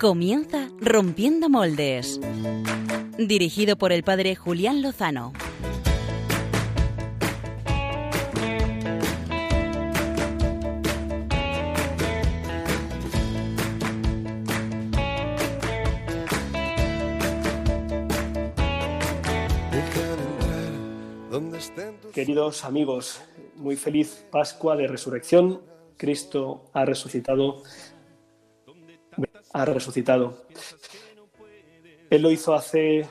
Comienza Rompiendo Moldes. Dirigido por el padre Julián Lozano. Queridos amigos, muy feliz Pascua de Resurrección. Cristo ha resucitado. Ha resucitado. Él lo hizo hace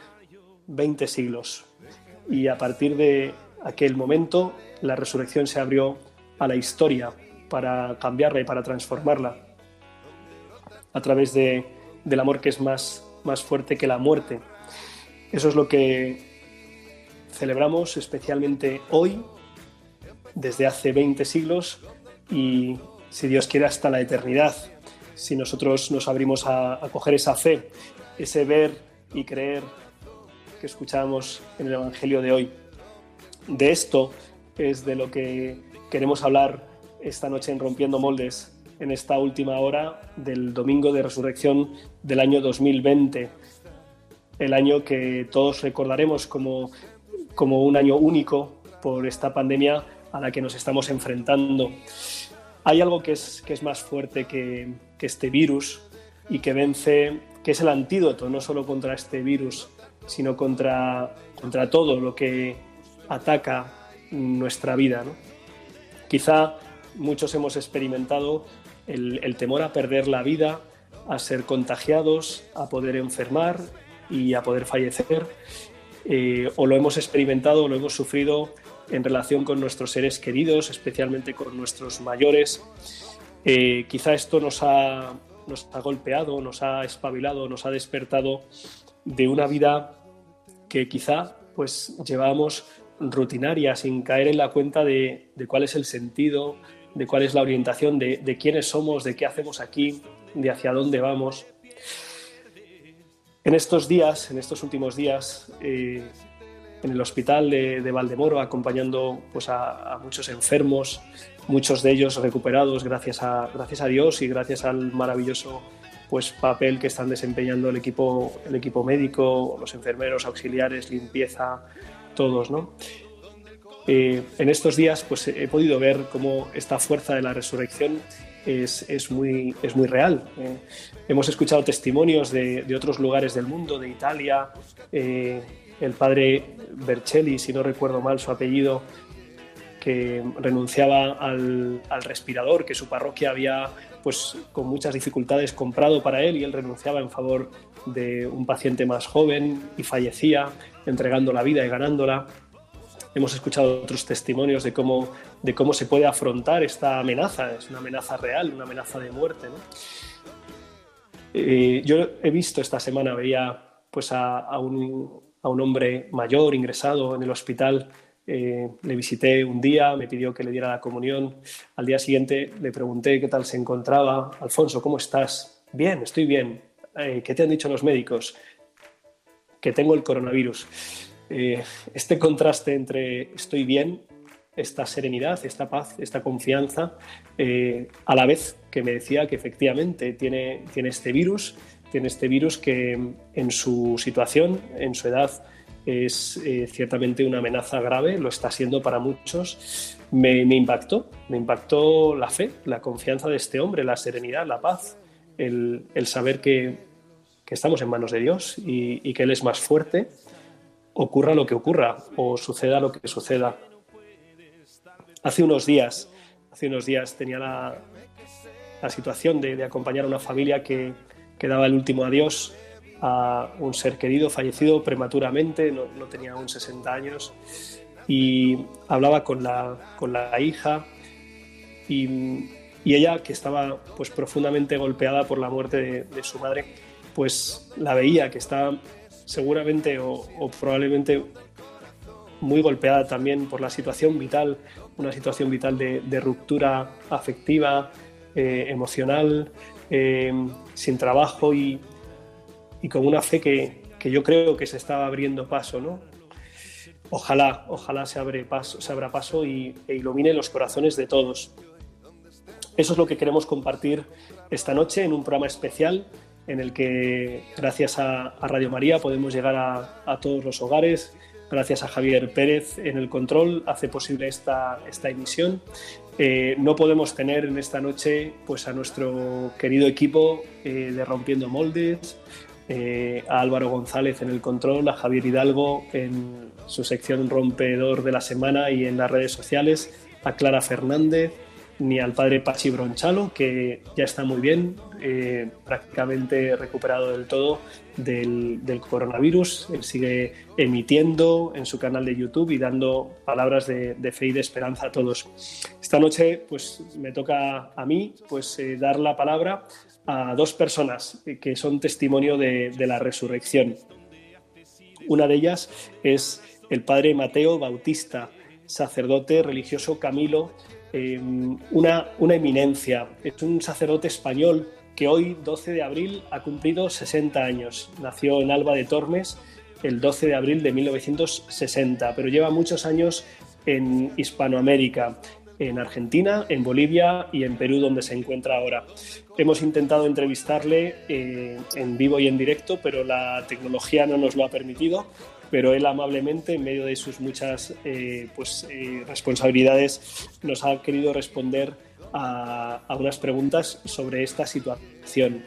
20 siglos y a partir de aquel momento la resurrección se abrió a la historia para cambiarla y para transformarla a través de, del amor que es más, más fuerte que la muerte. Eso es lo que celebramos especialmente hoy, desde hace 20 siglos y, si Dios quiere, hasta la eternidad. Si nosotros nos abrimos a, a coger esa fe, ese ver y creer que escuchamos en el Evangelio de hoy. De esto es de lo que queremos hablar esta noche en Rompiendo Moldes, en esta última hora del domingo de resurrección del año 2020, el año que todos recordaremos como como un año único por esta pandemia a la que nos estamos enfrentando. Hay algo que es, que es más fuerte que, este virus y que vence, que es el antídoto no solo contra este virus, sino contra, contra todo lo que ataca nuestra vida. ¿no? Quizá muchos hemos experimentado el, temor a perder la vida, a ser contagiados, a poder enfermar y a poder fallecer eh, o lo hemos experimentado lo hemos sufrido en relación con nuestros seres queridos, especialmente con nuestros mayores. Eh, quizá esto nos ha, nos ha golpeado, nos ha espabilado, nos ha despertado de una vida que quizá pues llevamos rutinaria, sin caer en la cuenta de, de cuál es el sentido, de cuál es la orientación, de, de quiénes somos, de qué hacemos aquí, de hacia dónde vamos. En estos días, en estos últimos días, eh, en el hospital de, de, Valdemoro, acompañando pues, a, a, muchos enfermos, muchos de ellos recuperados gracias a, gracias a Dios y gracias al maravilloso pues, papel que están desempeñando el equipo, el equipo médico, los enfermeros, auxiliares, limpieza, todos. ¿no? Eh, en estos días pues, he podido ver cómo esta fuerza de la resurrección es, es, muy, es muy real. Eh, hemos escuchado testimonios de, de, otros lugares del mundo, de Italia, eh, el padre Bercelli, si no recuerdo mal su apellido, que renunciaba al, al, respirador que su parroquia había, pues con muchas dificultades, comprado para él y él renunciaba en favor de un paciente más joven y fallecía, entregando la vida y ganándola. Hemos escuchado otros testimonios de cómo, de cómo se puede afrontar esta amenaza, es una amenaza real, una amenaza de muerte. ¿no? Eh, yo he visto esta semana, veía pues a, a, un, a, un, hombre mayor ingresado en el hospital, eh, le visité un día, me pidió que le diera la comunión, al día siguiente le pregunté qué tal se encontraba, Alfonso, ¿cómo estás? Bien, estoy bien. Eh, ¿Qué te han dicho los médicos? Que tengo el coronavirus. Eh, este contraste entre estoy bien, esta serenidad, esta paz, esta confianza, eh, a la vez que me decía que efectivamente tiene, tiene este virus, tiene este virus que en su situación, en su edad, es eh, ciertamente una amenaza grave, lo está siendo para muchos. Me, me, impactó, me impactó la fe, la confianza de este hombre, la serenidad, la paz, el, el saber que, que, estamos en manos de Dios y, y que Él es más fuerte ocurra lo que ocurra o suceda lo que suceda. Hace unos días, hace unos días tenía la, la situación de, de, acompañar a una familia que, que, daba el último adiós a un ser querido fallecido prematuramente, no, no tenía aún 60 años, y hablaba con la, con la hija y, y, ella, que estaba pues profundamente golpeada por la muerte de, su madre, pues la veía que estaba seguramente o, probablemente muy golpeada también por la situación vital, una situación vital de, de ruptura afectiva, eh, emocional, eh, sin trabajo y, y, con una fe que, que, yo creo que se estaba abriendo paso, ¿no? Ojalá, ojalá se, paso, se abra paso y, e ilumine los corazones de todos. Eso es lo que queremos compartir esta noche en un programa especial en el que gracias a, Radio María podemos llegar a, todos los hogares. Gracias a Javier Pérez en el control hace posible esta, esta emisión. Eh, no podemos tener en esta noche pues, a nuestro querido equipo eh, de Rompiendo Moldes, eh, a Álvaro González en el control, a Javier Hidalgo en su sección rompedor de la semana y en las redes sociales, a Clara Fernández, ni al padre Pachi Bronchalo, que ya está muy bien, eh, prácticamente recuperado del todo del, coronavirus. Él sigue emitiendo en su canal de YouTube y dando palabras de, fe y de esperanza a todos. Esta noche, pues me toca a mí pues, eh, dar la palabra a dos personas que son testimonio de, de la resurrección. Una de ellas es el padre Mateo Bautista, sacerdote religioso Camilo eh, una, una eminencia. Es un sacerdote español que hoy, 12 de abril, ha cumplido 60 años. Nació en Alba de Tormes el 12 de abril de 1960, pero lleva muchos años en Hispanoamérica, en Argentina, en Bolivia y en Perú, donde se encuentra ahora. Hemos intentado entrevistarle eh, en vivo y en directo, pero la tecnología no nos lo ha permitido pero él amablemente, en medio de sus muchas eh, pues, eh, responsabilidades, nos ha querido responder a, unas preguntas sobre esta situación.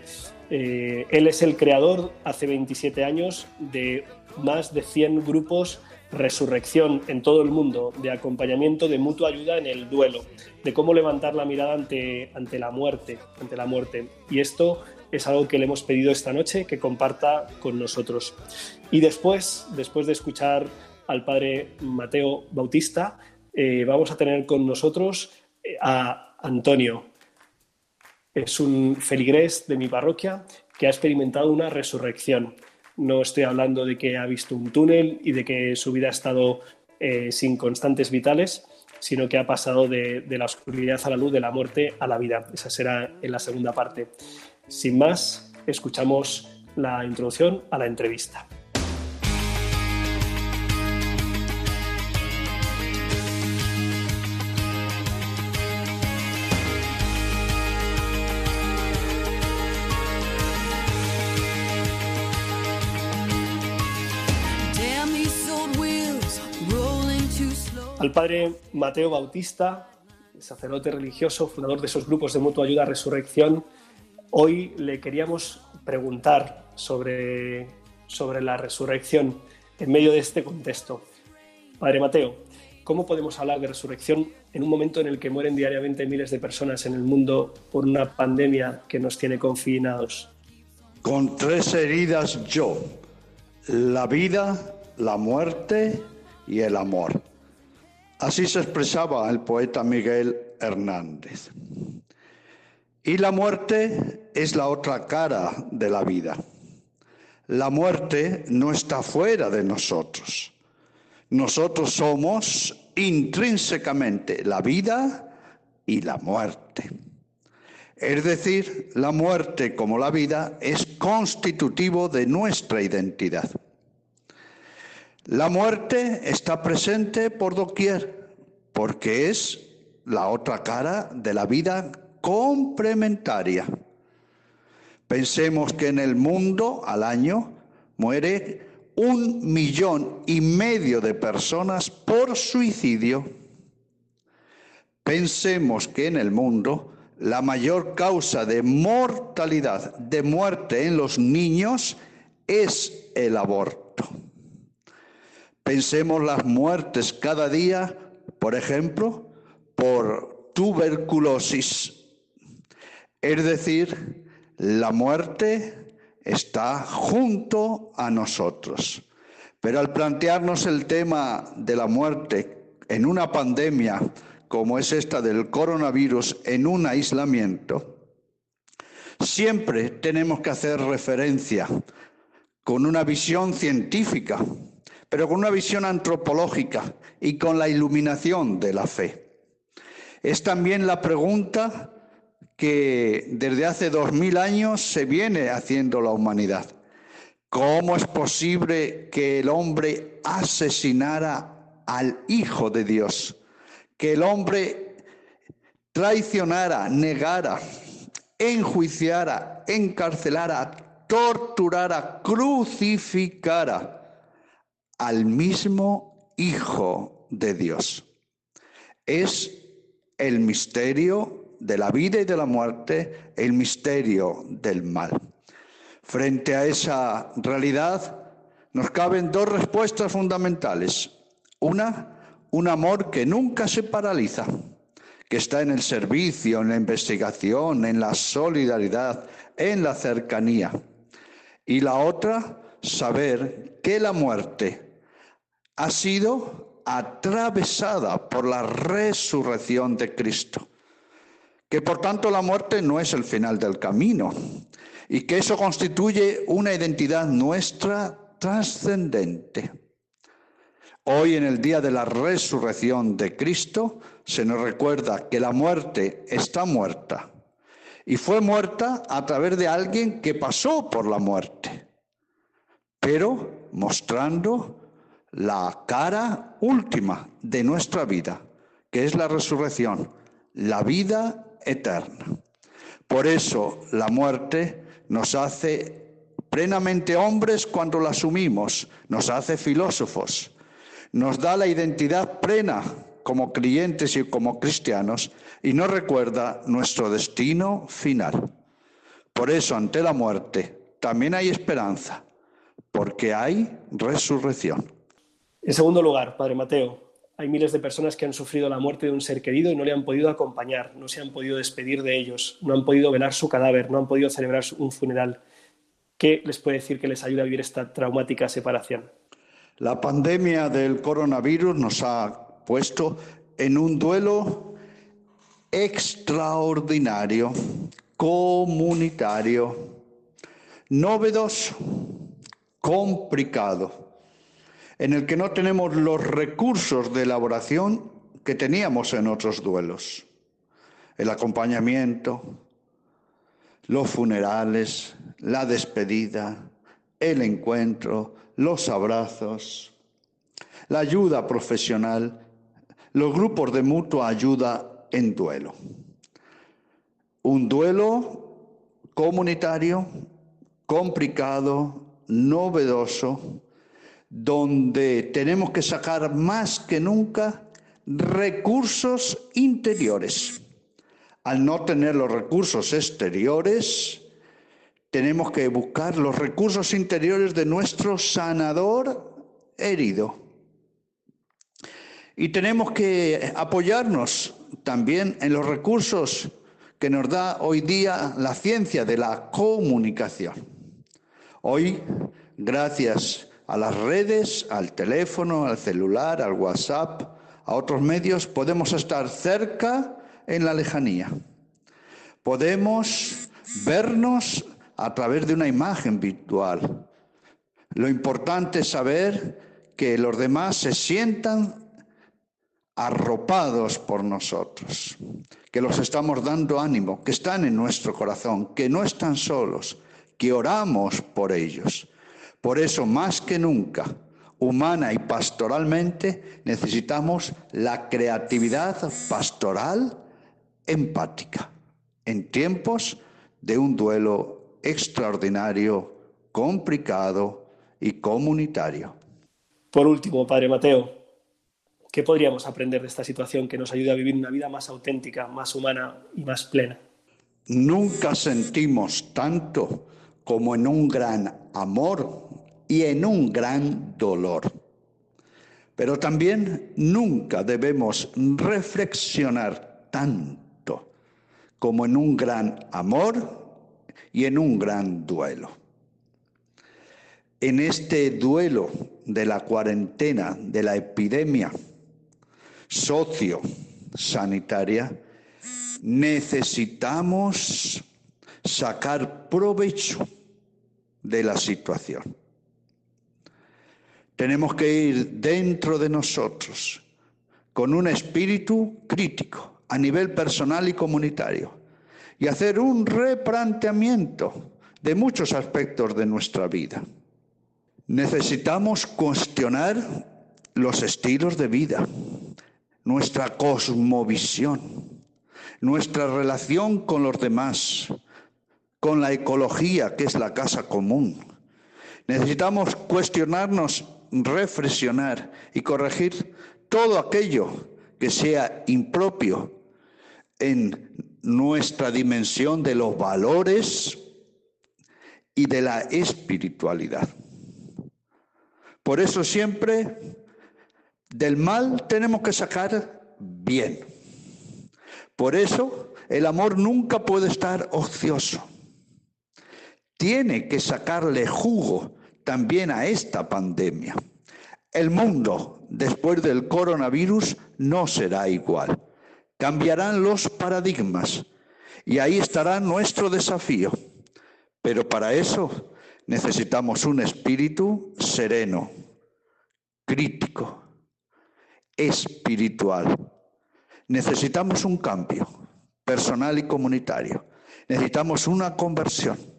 Eh, él es el creador, hace 27 años, de más de 100 grupos Resurrección en todo el mundo, de acompañamiento, de mutua ayuda en el duelo, de cómo levantar la mirada ante, ante la muerte, ante la muerte. Y esto es algo que le hemos pedido esta noche que comparta con nosotros. Y después, después de escuchar al padre Mateo Bautista, eh, vamos a tener con nosotros eh, a Antonio. Es un feligrés de mi parroquia que ha experimentado una resurrección. No estoy hablando de que ha visto un túnel y de que su vida ha estado eh, sin constantes vitales, sino que ha pasado de, de, la oscuridad a la luz, de la muerte a la vida. Esa será en la segunda parte. Sin más, escuchamos la introducción a la entrevista. Al padre Mateo Bautista, sacerdote religioso, fundador de esos grupos de mutua ayuda Resurrección, Hoy le queríamos preguntar sobre, sobre la resurrección en medio de este contexto. Padre Mateo, ¿cómo podemos hablar de resurrección en un momento en el que mueren diariamente miles de personas en el mundo por una pandemia que nos tiene confinados? Con tres heridas yo, la vida, la muerte y el amor. Así se expresaba el poeta Miguel Hernández. Y la muerte es la otra cara de la vida. La muerte no está fuera de nosotros. Nosotros somos intrínsecamente la vida y la muerte. Es decir, la muerte como la vida es constitutivo de nuestra identidad. La muerte está presente por doquier, porque es la otra cara de la vida complementaria. Pensemos que en el mundo al año muere un millón y medio de personas por suicidio. Pensemos que en el mundo la mayor causa de mortalidad, de muerte en los niños, es el aborto. Pensemos las muertes cada día, por ejemplo, por tuberculosis, es decir, la muerte está junto a nosotros. Pero al plantearnos el tema de la muerte en una pandemia como es esta del coronavirus, en un aislamiento, siempre tenemos que hacer referencia con una visión científica, pero con una visión antropológica y con la iluminación de la fe. Es también la pregunta que desde hace dos mil años se viene haciendo la humanidad. ¿Cómo es posible que el hombre asesinara al Hijo de Dios? Que el hombre traicionara, negara, enjuiciara, encarcelara torturara, crucificara al mismo Hijo de Dios. Es el misterio de la vida y de la muerte, el misterio del mal. Frente a esa realidad nos caben dos respuestas fundamentales. Una, un amor que nunca se paraliza, que está en el servicio, en la investigación, en la solidaridad, en la cercanía. Y la otra, saber que la muerte ha sido atravesada por la resurrección de Cristo. Que por tanto la muerte no es el final del camino, y que eso constituye una identidad nuestra trascendente. Hoy en el día de la resurrección de Cristo se nos recuerda que la muerte está muerta y fue muerta a través de alguien que pasó por la muerte, pero mostrando la cara última de nuestra vida, que es la resurrección, la vida eterna. Por eso la muerte nos hace plenamente hombres cuando la asumimos, nos hace filósofos, nos da la identidad plena como creyentes y como cristianos y nos recuerda nuestro destino final. Por eso ante la muerte también hay esperanza, porque hay resurrección. En segundo lugar, Padre Mateo, hay miles de personas que han sufrido la muerte de un ser querido y no le han podido acompañar, no se han podido despedir de ellos, no han podido velar su cadáver, no han podido celebrar un funeral. ¿Qué les puede decir que les ayuda a vivir esta traumática separación? La pandemia del coronavirus nos ha puesto en un duelo extraordinario, comunitario, novedoso, complicado en el que no tenemos los recursos de elaboración que teníamos en otros duelos. El acompañamiento, los funerales, la despedida, el encuentro, los abrazos, la ayuda profesional, los grupos de mutua ayuda en duelo. Un duelo comunitario, complicado, novedoso, donde tenemos que sacar más que nunca recursos interiores. Al no tener los recursos exteriores, tenemos que buscar los recursos interiores de nuestro sanador herido. Y tenemos que apoyarnos también en los recursos que nos da hoy día la ciencia de la comunicación. Hoy, gracias a las redes, al teléfono, al celular, al WhatsApp, a otros medios, podemos estar cerca en la lejanía. Podemos vernos a través de una imagen virtual. Lo importante es saber que los demás se sientan arropados por nosotros, que los estamos dando ánimo, que están en nuestro corazón, que no están solos, que oramos por ellos. Por eso, más que nunca, humana y pastoralmente, necesitamos la creatividad pastoral empática en tiempos de un duelo extraordinario, complicado y comunitario. Por último, Padre Mateo, ¿qué podríamos aprender de esta situación que nos ayude a vivir una vida más auténtica, más humana y más plena? Nunca sentimos tanto como en un gran amor y en un gran dolor. Pero también nunca debemos reflexionar tanto como en un gran amor y en un gran duelo. En este duelo de la cuarentena, de la epidemia socio-sanitaria, necesitamos sacar provecho de la situación. Tenemos que ir dentro de nosotros con un espíritu crítico a nivel personal y comunitario y hacer un replanteamiento de muchos aspectos de nuestra vida. Necesitamos cuestionar los estilos de vida, nuestra cosmovisión, nuestra relación con los demás, con la ecología, que es la casa común. Necesitamos cuestionarnos, reflexionar y corregir todo aquello que sea impropio en nuestra dimensión de los valores y de la espiritualidad. Por eso siempre del mal tenemos que sacar bien. Por eso el amor nunca puede estar ocioso. Tiene que sacarle jugo también a esta pandemia. El mundo después del coronavirus no será igual. Cambiarán los paradigmas y ahí estará nuestro desafío. Pero para eso necesitamos un espíritu sereno, crítico, espiritual. Necesitamos un cambio personal y comunitario. Necesitamos una conversión.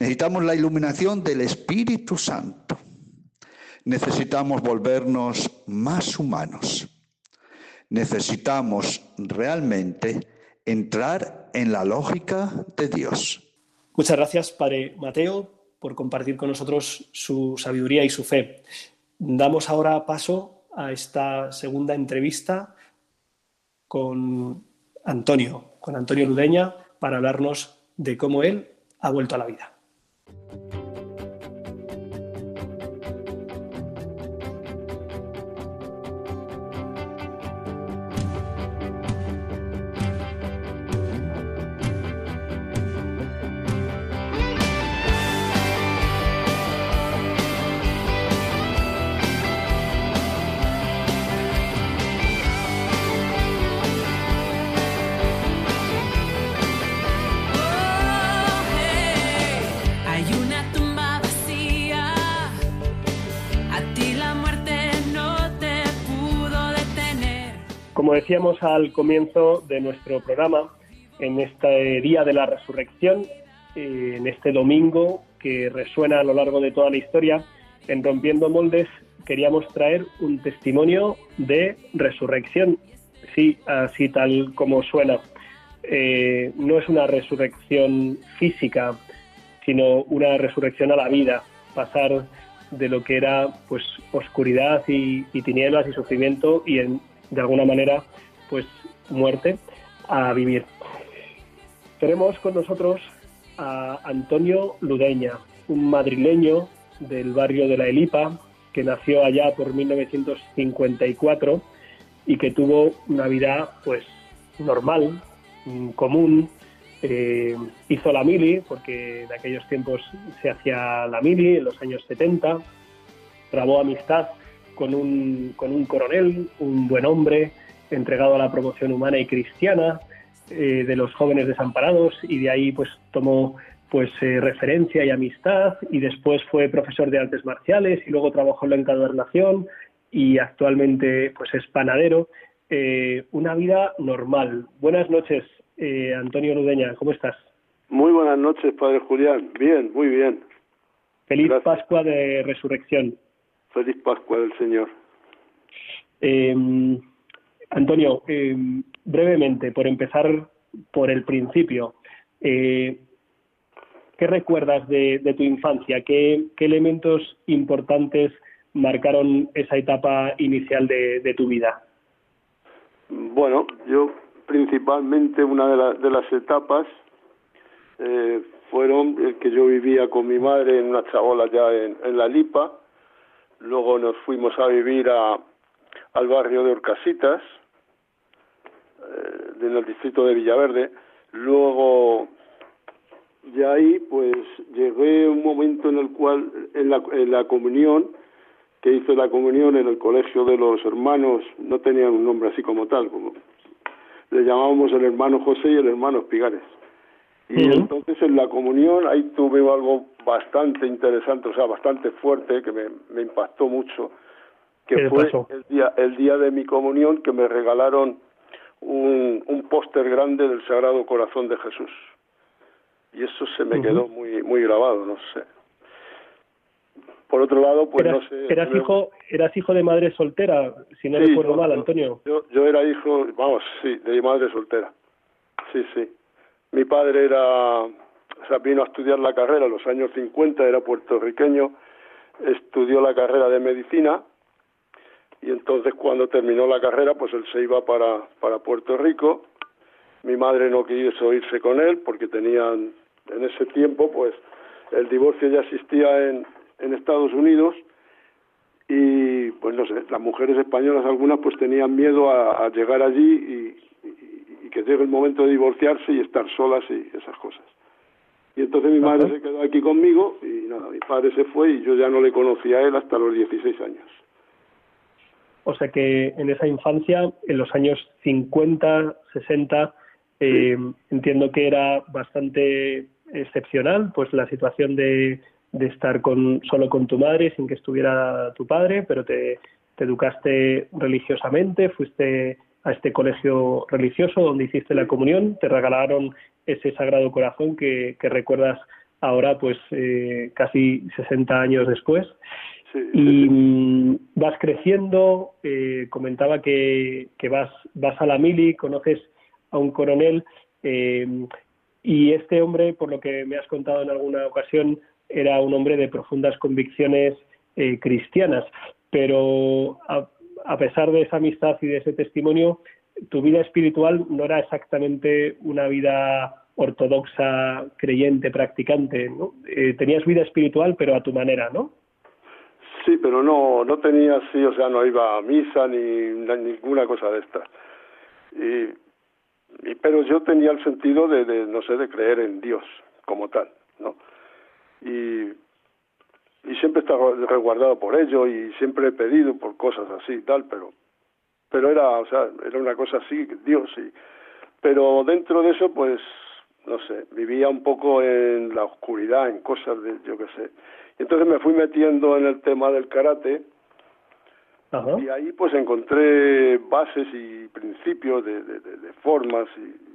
Necesitamos la iluminación del Espíritu Santo. Necesitamos volvernos más humanos. Necesitamos realmente entrar en la lógica de Dios. Muchas gracias, Padre Mateo, por compartir con nosotros su sabiduría y su fe. Damos ahora paso a esta segunda entrevista con Antonio, con Antonio Ludeña, para hablarnos de cómo él ha vuelto a la vida. Decíamos al comienzo de nuestro programa, en este día de la resurrección, eh, en este domingo que resuena a lo largo de toda la historia, en Rompiendo Moldes queríamos traer un testimonio de resurrección, sí, así tal como suena. Eh, no es una resurrección física, sino una resurrección a la vida, pasar de lo que era pues oscuridad y, y tinieblas y sufrimiento y en, de alguna manera, pues muerte a vivir. Tenemos con nosotros a Antonio Ludeña, un madrileño del barrio de la Elipa, que nació allá por 1954 y que tuvo una vida pues normal, común. Eh, hizo la mili, porque en aquellos tiempos se hacía la mili, en los años 70. Trabó amistad con un, con un coronel, un buen hombre, entregado a la promoción humana y cristiana eh, de los jóvenes desamparados y de ahí pues tomó pues eh, referencia y amistad y después fue profesor de artes marciales y luego trabajó en la encadernación y actualmente pues es panadero. Eh, una vida normal. Buenas noches, Antonio Ludeña, ¿cómo estás? Muy buenas noches, Padre Julián. Bien, muy bien. Feliz Pascua de Resurrección. Feliz Pascua del Señor. Eh, Antonio, eh, brevemente, por empezar por el principio, eh, ¿qué recuerdas de, tu infancia? ¿Qué, elementos importantes marcaron esa etapa inicial de, tu vida? Bueno, yo principalmente una de, las etapas fueron el que yo vivía con mi madre en una chabola ya en La Lipa, luego nos fuimos a vivir a, al barrio de Orcasitas, eh, en el distrito de Villaverde, luego de ahí pues llegué un momento en el cual en la, en la comunión que hice la comunión en el colegio de los hermanos no tenían un nombre así como tal como le llamábamos el hermano José y el hermano Espigares y entonces en la comunión ahí tuve algo bastante interesante, o sea, bastante fuerte, que me, me impactó mucho, que fue el día, el día de mi comunión que me regalaron un, un póster grande del Sagrado Corazón de Jesús. Y eso se me quedó muy, muy grabado, no sé. Por otro lado, pues no sé. Eras hijo, eras hijo de madre soltera, si no recuerdo mal, Antonio. Yo, yo era hijo, vamos, sí, de madre soltera. Sí, sí. Mi padre era o vino a estudiar la carrera en los años 50, era puertorriqueño, estudió la carrera de medicina y entonces cuando terminó la carrera, pues él se iba para, para Puerto Rico. Mi madre no quiso irse con él porque tenían, en ese tiempo, pues el divorcio ya existía en, en Estados Unidos y pues no sé, las mujeres españolas algunas pues tenían miedo a, llegar allí y, que llegue el momento de divorciarse y estar solas y esas cosas. Y entonces mi madre se quedó aquí conmigo y nada, mi padre se fue y yo ya no le conocía a él hasta los 16 años. O sea que en esa infancia, en los años 50, 60, eh, entiendo que era bastante excepcional, pues la situación de, de estar con, solo con tu madre sin que estuviera tu padre, pero te, te educaste religiosamente, fuiste a este colegio religioso donde hiciste la comunión, te regalaron ese sagrado corazón que, que recuerdas ahora, pues eh, casi 60 años después. y mm, vas creciendo, eh, comentaba que, que, vas, vas a la mili, conoces a un coronel, eh, y este hombre, por lo que me has contado en alguna ocasión, era un hombre de profundas convicciones eh, cristianas, pero a, pesar de esa amistad y de ese testimonio, tu vida espiritual no era exactamente una vida ortodoxa, creyente, practicante, ¿no? Eh, tenías vida espiritual, pero a tu manera, ¿no? Sí, pero no, no tenía así, o sea, no iba a misa ni, ninguna cosa de esta. Y, pero yo tenía el sentido de, de, no sé, de creer en Dios como tal, ¿no? y, y siempre está resguardado por ello y siempre he pedido por cosas así y tal, pero pero era, o sea, era una cosa así, Dios, sí. Pero dentro de eso, pues, no sé, vivía un poco en la oscuridad, en cosas de, yo qué sé. Y entonces me fui metiendo en el tema del karate y ahí pues encontré bases y principios de, de, de formas y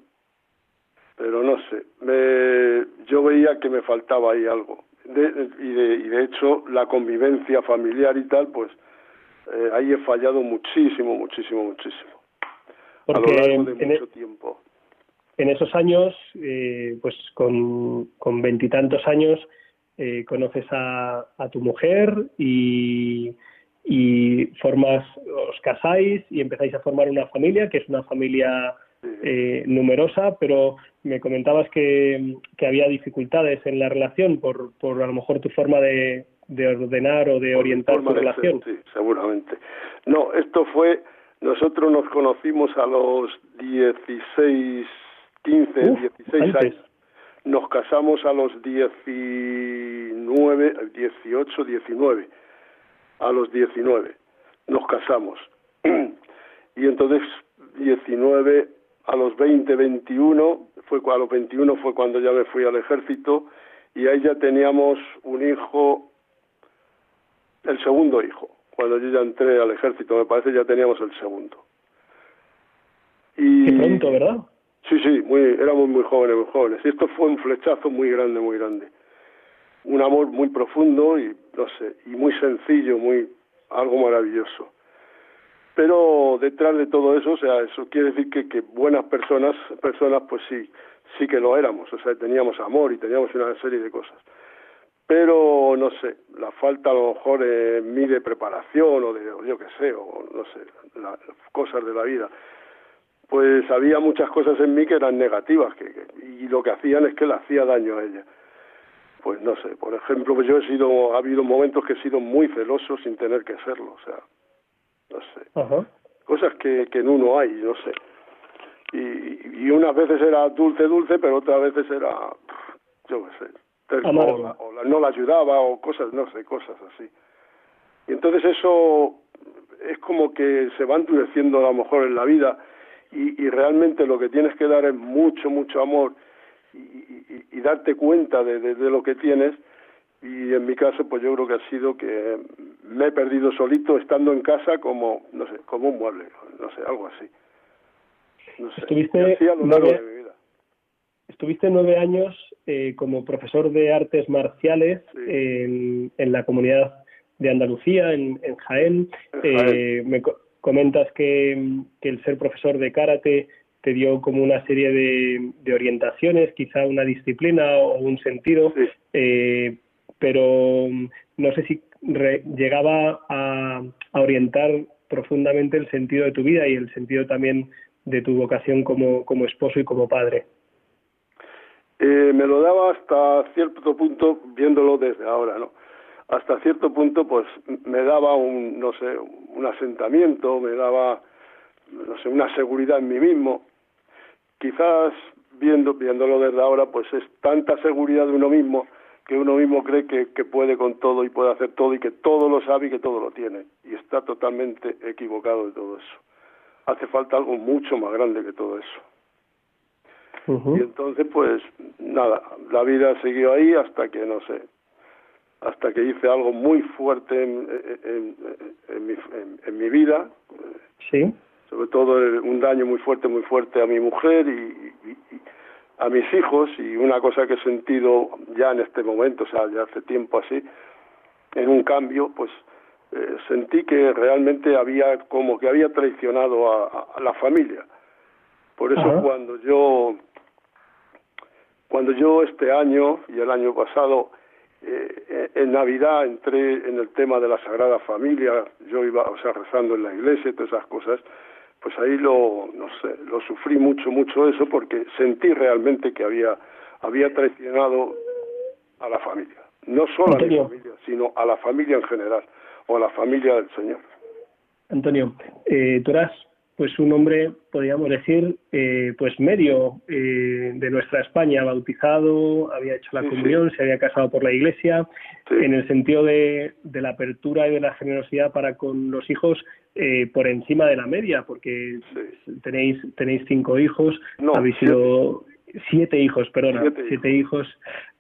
pero no sé, me, yo veía que me faltaba ahí algo. De, y, de, y de hecho, la convivencia familiar y tal, pues eh, ahí he fallado muchísimo, muchísimo, muchísimo. Porque a lo largo de mucho e tiempo. En esos años, eh, pues con veintitantos años, eh, conoces a, a tu mujer y, y formas, os casáis y empezáis a formar una familia, que es una familia eh, numerosa, pero me comentabas que, que, había dificultades en la relación por, por a lo mejor tu forma de, de ordenar o de orientar tu relación. sí, seguramente. No, esto fue, nosotros nos conocimos a los 16, 15, 16 años. Nos casamos a los 19, 18, 19. A los 19 nos casamos. y entonces 19 a los 20, 21, fue, a los 21 fue cuando ya me fui al ejército y ahí ya teníamos un hijo, el segundo hijo. Cuando yo ya entré al ejército, me parece, ya teníamos el segundo. Y, pronto, ¿verdad? Sí, sí, muy, éramos muy jóvenes, muy jóvenes. Y esto fue un flechazo muy grande, muy grande. Un amor muy profundo y, no sé, y muy sencillo, muy, algo maravilloso. Pero detrás de todo eso, o sea, eso quiere decir que, que buenas personas, personas pues sí, sí que lo éramos, o sea, teníamos amor y teníamos una serie de cosas. Pero, no sé, la falta a lo mejor en mí de preparación o de, yo qué sé, o no sé, las cosas de la vida, pues había muchas cosas en mí que eran negativas que, y lo que hacían es que le hacía daño a ella. Pues no sé, por ejemplo, pues yo he sido, ha habido momentos que he sido muy celoso sin tener que serlo, o sea, no sé. Cosas que, que en uno hay, no sé. Y, y unas veces era dulce, dulce, pero otras veces era, yo qué sé, o, no la ayudaba o cosas, no sé, cosas así. Y entonces eso es como que se va endureciendo a lo mejor en la vida y, y realmente lo que tienes que dar es mucho, mucho amor y, y, y darte cuenta de, de, de, lo que tienes y en mi caso pues yo creo que ha sido que me he perdido solito estando en casa como no sé como un mueble no sé algo así. No sé estuviste nueve, estuviste nueve años eh, como profesor de artes marciales en, en, la comunidad de Andalucía en, en Jaén, Eh, me comentas que, que el ser profesor de karate te dio como una serie de, orientaciones, quizá una disciplina o un sentido, eh, pero no sé si llegaba a, orientar profundamente el sentido de tu vida y el sentido también de tu vocación como, como esposo y como padre. Eh, me lo daba hasta cierto punto viéndolo desde ahora, ¿no? Hasta cierto punto, pues me daba un, no sé, un asentamiento, me daba, no sé, una seguridad en mí mismo. Quizás viendo, viéndolo desde ahora, pues es tanta seguridad de uno mismo que uno mismo cree que, que puede con todo y puede hacer todo y que todo lo sabe y que todo lo tiene. Y está totalmente equivocado de todo eso. Hace falta algo mucho más grande que todo eso. Y entonces, pues nada, la vida siguió ahí hasta que, no sé, hasta que hice algo muy fuerte en, en, en, mi, en mi, vida. Sí. Sobre todo un daño muy fuerte, muy fuerte a mi mujer y, a mis hijos. Y una cosa que he sentido ya en este momento, o sea, ya hace tiempo así, en un cambio, pues eh, sentí que realmente había como que había traicionado a, a la familia. Por eso cuando yo cuando yo este año y el año pasado eh, en Navidad entré en el tema de la Sagrada Familia, yo iba, o sea, rezando en la iglesia y todas esas cosas, pues ahí lo, no sé, lo sufrí mucho, mucho eso porque sentí realmente que había, había traicionado a la familia. No solo a mi familia, sino a la familia en general, o a la familia del Señor. Antonio, eh, tú eras pues un hombre, podríamos decir, eh, pues medio eh, de nuestra España, bautizado, había hecho la comunión, se había casado por la Iglesia, en el sentido de, de, la apertura y de la generosidad para con los hijos eh, por encima de la media, porque tenéis tenéis cinco hijos, habéis sido siete hijos, perdona, siete, hijos.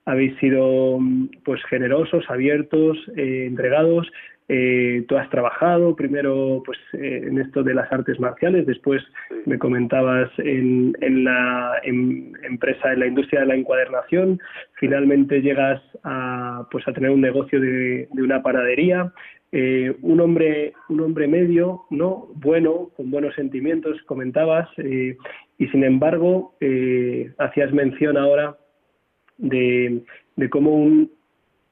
habéis sido pues generosos, abiertos, entregados eh, tú has trabajado primero pues eh, en esto de las artes marciales, después me comentabas en, en la empresa, en la industria de la encuadernación, finalmente llegas a, pues a tener un negocio de, una panadería, eh, un hombre un hombre medio, no bueno, con buenos sentimientos, comentabas, y sin embargo hacías mención ahora de, de cómo un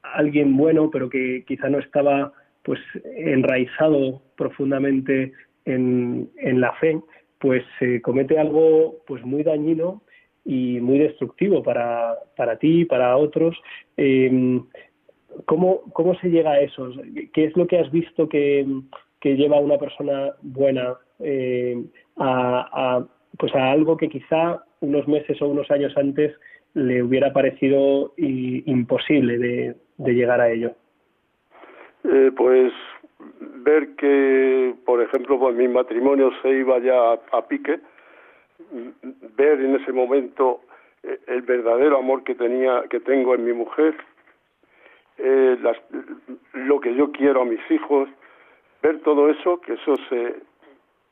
alguien bueno, pero que quizá no estaba pues enraizado profundamente en, la fe, pues se comete algo pues muy dañino y muy destructivo para, para ti y para otros. Em, ¿cómo, ¿Cómo se llega a eso? ¿Qué es lo que has visto que, lleva a una persona buena eh, a, pues a algo que quizá unos meses o unos años antes le hubiera parecido imposible de llegar a ello? Eh, pues ver que, por ejemplo, pues mi matrimonio se iba ya a, pique, ver en ese momento eh, el verdadero amor que tenía, que tengo en mi mujer, eh, las, lo que yo quiero a mis hijos, ver todo eso, que eso se,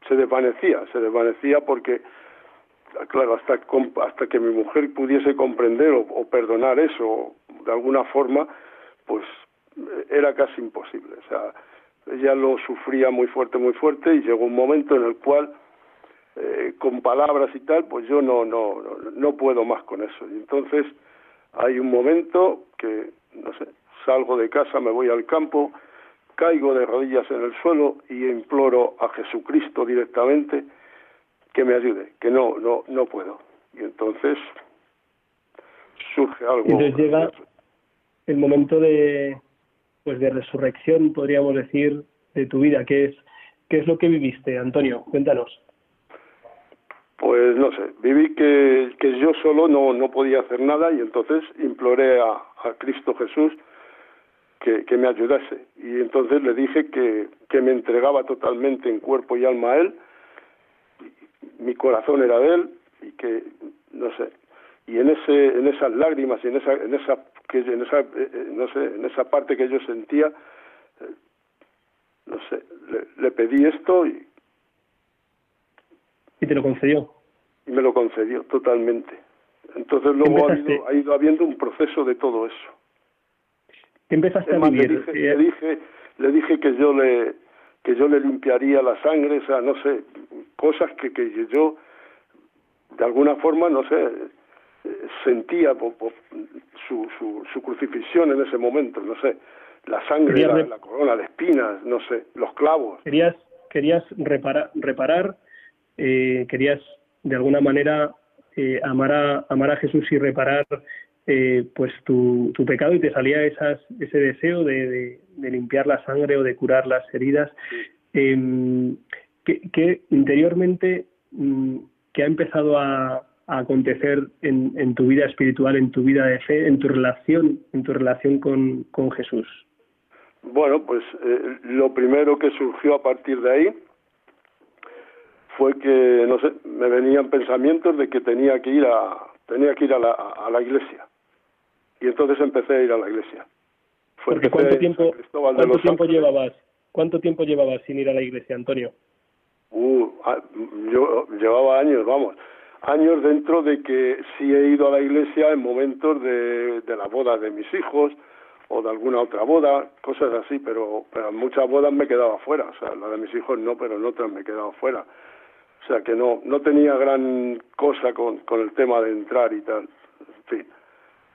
se desvanecía, se desvanecía porque, claro, hasta, hasta que mi mujer pudiese comprender o, o perdonar eso de alguna forma, pues era casi imposible. O sea, ella lo sufría muy fuerte, muy fuerte y llegó un momento en el cual, eh, con palabras y tal, pues yo no, no, no, puedo más con eso. Y entonces hay un momento que, no sé, salgo de casa, me voy al campo, caigo de rodillas en el suelo y imploro a Jesucristo directamente que me ayude, que no, no, no puedo. Y entonces surge algo. Entonces llega el momento de, pues de resurrección, podríamos decir, de tu vida. ¿Qué es, qué es lo que viviste, Antonio? Cuéntanos. Pues no sé, viví que, que yo solo no, no podía hacer nada y entonces imploré a, a Cristo Jesús que, que, me ayudase. Y entonces le dije que, que me entregaba totalmente en cuerpo y alma a Él, mi corazón era de Él y que, no sé, y en ese en esas lágrimas y en esa en esa que en esa eh, eh, no sé en esa parte que yo sentía eh, no sé le, pedí esto y y te lo concedió y me lo concedió totalmente entonces luego ha ido, ha ido, habiendo un proceso de todo eso ¿Qué empezaste a vivir? Le dije, le dije le dije que yo le que yo le limpiaría la sangre o sea no sé cosas que que yo de alguna forma, no sé, sentía su, su, su, crucifixión en ese momento, no sé, la sangre, la, la, corona de espinas, no sé, los clavos. Querías, querías reparar, reparar eh, querías de alguna manera eh, amar, a, amar a Jesús y reparar eh, pues tu, tu pecado y te salía esas, ese deseo de, de, limpiar la sangre o de curar las heridas. Eh, que, interiormente mm, que ha empezado a, acontecer en, en, tu vida espiritual, en tu vida de fe, en tu relación, en tu relación con, con Jesús? Bueno, pues eh, lo primero que surgió a partir de ahí fue que, no sé, me venían pensamientos de que tenía que ir a, tenía que ir a la, a la iglesia. Y entonces empecé a ir a la iglesia. Fue ¿Cuánto tiempo, ¿cuánto tiempo llevabas? ¿Cuánto tiempo llevabas sin ir a la iglesia, Antonio? Uh, ah, yo llevaba años, vamos, años dentro de que sí he ido a la iglesia en momentos de, de la boda de mis hijos o de alguna otra boda, cosas así, pero, pero en muchas bodas me quedaba fuera, o sea, la de mis hijos no, pero en otras me he quedado fuera. O sea, que no, no tenía gran cosa con, con el tema de entrar y tal. En fin,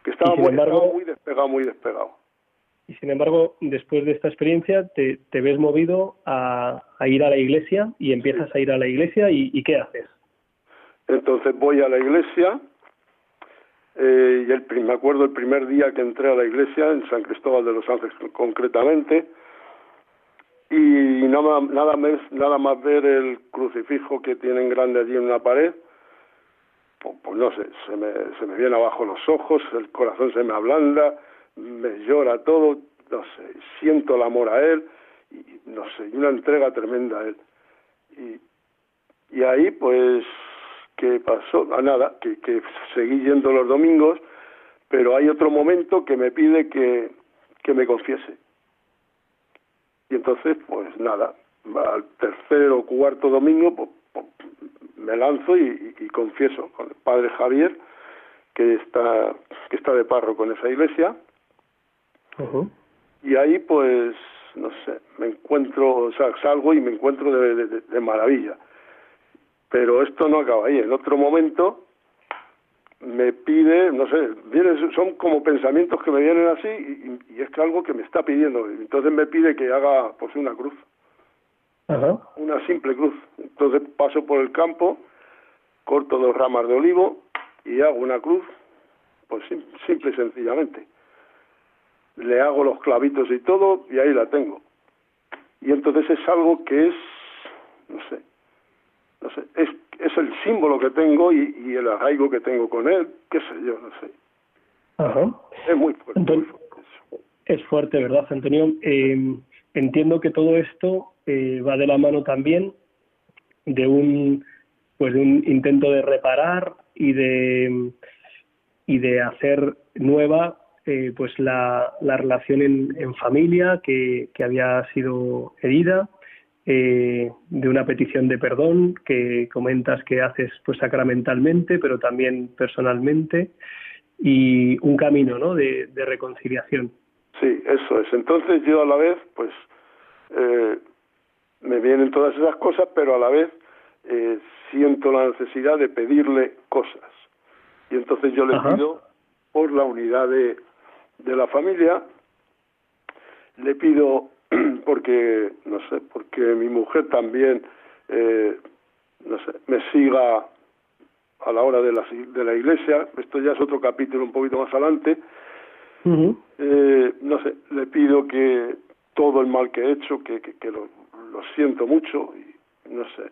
que estaba, muy, estaba muy despegado, muy despegado. Y sin embargo, después de esta experiencia, te, te ves movido a, a, ir a la iglesia y empiezas a ir a la iglesia y, y, ¿qué haces? Entonces voy a la iglesia eh, y el, me acuerdo el primer día que entré a la iglesia, en San Cristóbal de los Ángeles concretamente, y nada, nada, más, nada más ver el crucifijo que tienen grande allí en una pared, pues, no sé, se me, se me viene abajo los ojos, el corazón se me ablanda, me llora todo, no sé, siento el amor a él, y no sé, y una entrega tremenda a él. Y, y ahí, pues, ¿qué pasó? A nada, que, que seguí yendo los domingos, pero hay otro momento que me pide que, que me confiese. Y entonces, pues nada, al tercer o cuarto domingo, pues, pues, me lanzo y, y, confieso con el padre Javier, que está, que está de parro con esa iglesia, y ahí, pues, no sé, me encuentro, o sea, salgo y me encuentro de, de, de maravilla. Pero esto no acaba ahí. En otro momento me pide, no sé, vienen, son como pensamientos que me vienen así y, y, es que algo que me está pidiendo. Entonces me pide que haga pues una cruz. Ajá. Una simple cruz. Entonces paso por el campo, corto dos ramas de olivo y hago una cruz, pues simple y sencillamente le hago los clavitos y todo y ahí la tengo. Y entonces es algo que es, no sé, no sé, es, es el símbolo que tengo y, y el arraigo que tengo con él, qué sé yo, no sé. Ajá. Es muy fuerte. Entonces, muy fuerte eso. Es fuerte, ¿verdad, Antonio? Eh, entiendo que todo esto eh, va de la mano también de un pues de un intento de reparar y de y de hacer nueva eh, pues la, la relación en, en familia que, que, había sido herida, eh, de una petición de perdón que comentas que haces pues sacramentalmente, pero también personalmente, y un camino ¿no? de, de reconciliación. Sí, eso es. Entonces yo a la vez, pues, eh, me vienen todas esas cosas, pero a la vez eh, siento la necesidad de pedirle cosas. Y entonces yo le Ajá. pido por la unidad de, de la familia, le pido, porque, no sé, porque mi mujer también, eh, no sé, me siga a la hora de la, de la iglesia, esto ya es otro capítulo un poquito más adelante, uh -huh. eh, no sé, le pido que todo el mal que he hecho, que, que, que lo, lo siento mucho, y no sé,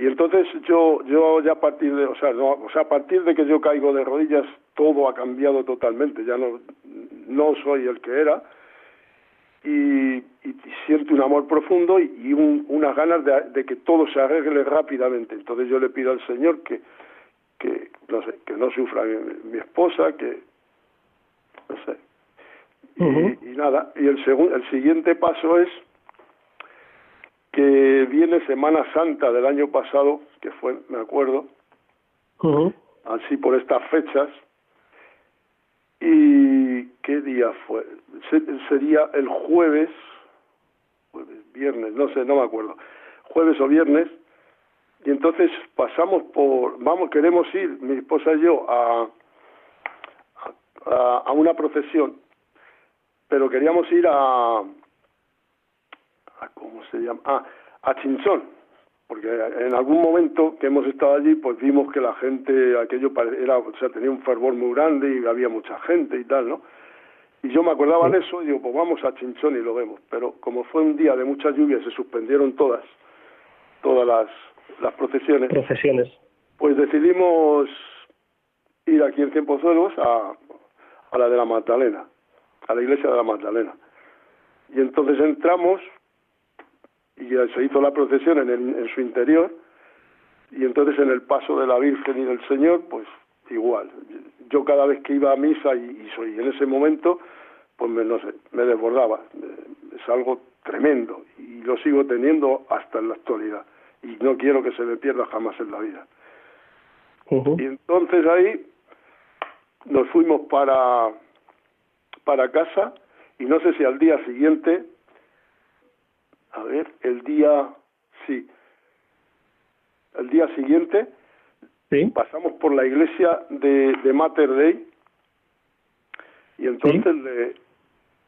y entonces yo yo ya a partir de o sea no, o sea a partir de que yo caigo de rodillas todo ha cambiado totalmente. Ya no no soy el que era y, y, siento un amor profundo y, y un, unas ganas de, de, que todo se arregle rápidamente entonces yo le pido al señor que que no sé que no sufra mi, mi esposa que no sé y, uh -huh. y nada y el segundo el siguiente paso es que viene Semana Santa del año pasado, que fue, me acuerdo, uh -huh. así por estas fechas, y qué día fue, sería el jueves, jueves, viernes, no sé, no me acuerdo, jueves o viernes, y entonces pasamos por, vamos, queremos ir, mi esposa y yo, a, a, una procesión, pero queríamos ir a, a ¿cómo se llama? Ah, a Chinchón, porque en algún momento que hemos estado allí, pues vimos que la gente, aquello era, o sea, tenía un fervor muy grande y había mucha gente y tal, ¿no? Y yo me acordaba de eso y digo, pues vamos a Chinchón y lo vemos. Pero como fue un día de mucha lluvia, se suspendieron todas, todas las, las procesiones. Procesiones. Pues decidimos ir aquí en Cienpozuelos a, a la de la Magdalena, a la iglesia de la Magdalena. Y entonces entramos y se hizo la procesión en, en su interior y entonces en el paso de la Virgen y del Señor, pues igual. Yo cada vez que iba a misa y, soy en ese momento, pues me, no sé, me desbordaba. Es algo tremendo y lo sigo teniendo hasta en la actualidad y no quiero que se me pierda jamás en la vida. Y entonces ahí nos fuimos para para casa y no sé si al día siguiente, a ver, el día, sí, el día siguiente pasamos por la iglesia de, de Mater Dei y entonces le,